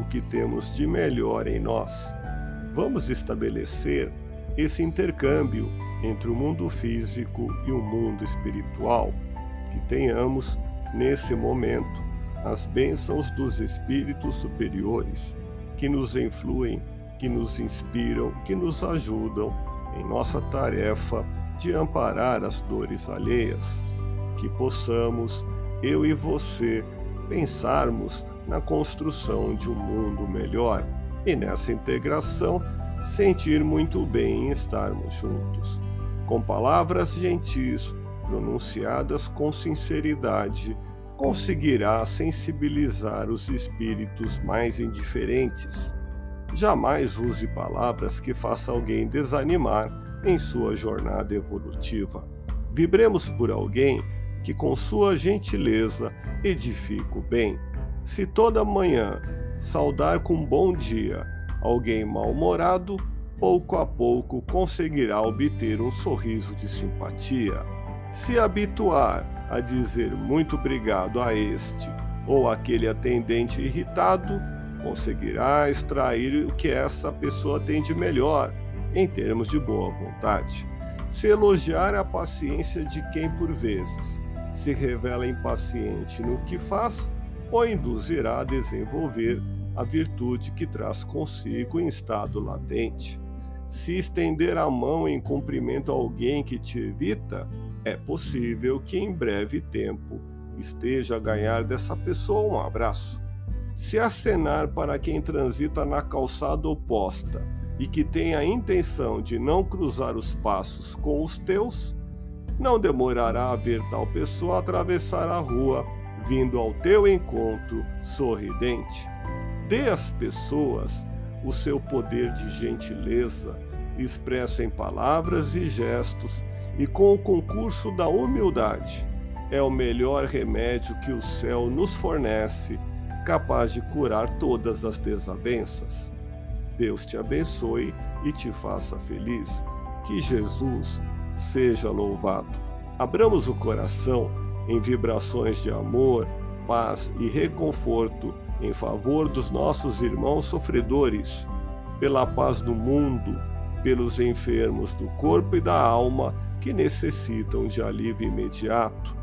o que temos de melhor em nós. Vamos estabelecer esse intercâmbio entre o mundo físico e o mundo espiritual, que tenhamos, nesse momento, as bênçãos dos espíritos superiores, que nos influem, que nos inspiram, que nos ajudam em nossa tarefa de amparar as dores alheias, que possamos, eu e você, pensarmos na construção de um mundo melhor e nessa integração sentir muito bem em estarmos juntos com palavras gentis pronunciadas com sinceridade, conseguirá sensibilizar os espíritos mais indiferentes. Jamais use palavras que façam alguém desanimar em sua jornada evolutiva. Vibremos por alguém que, com sua gentileza, edifica o bem. Se toda manhã saudar com bom dia alguém mal-humorado, pouco a pouco conseguirá obter um sorriso de simpatia. Se habituar a dizer muito obrigado a este ou aquele atendente irritado, conseguirá extrair o que essa pessoa tem de melhor em termos de boa vontade. Se elogiar a paciência de quem por vezes se revela impaciente no que faz, o induzirá a desenvolver a virtude que traz consigo em estado latente. Se estender a mão em cumprimento a alguém que te evita, é possível que em breve tempo esteja a ganhar dessa pessoa um abraço. Se acenar para quem transita na calçada oposta e que tem a intenção de não cruzar os passos com os teus, não demorará a ver tal pessoa atravessar a rua vindo ao teu encontro sorridente. Dê às pessoas o seu poder de gentileza, expresso em palavras e gestos e com o concurso da humildade. É o melhor remédio que o céu nos fornece, capaz de curar todas as desavenças. Deus te abençoe e te faça feliz. Que Jesus seja louvado. Abramos o coração em vibrações de amor, paz e reconforto em favor dos nossos irmãos sofredores, pela paz do mundo, pelos enfermos do corpo e da alma que necessitam de alívio imediato,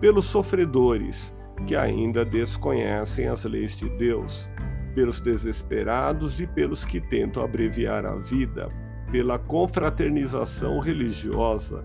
pelos sofredores que ainda desconhecem as leis de Deus, pelos desesperados e pelos que tentam abreviar a vida, pela confraternização religiosa,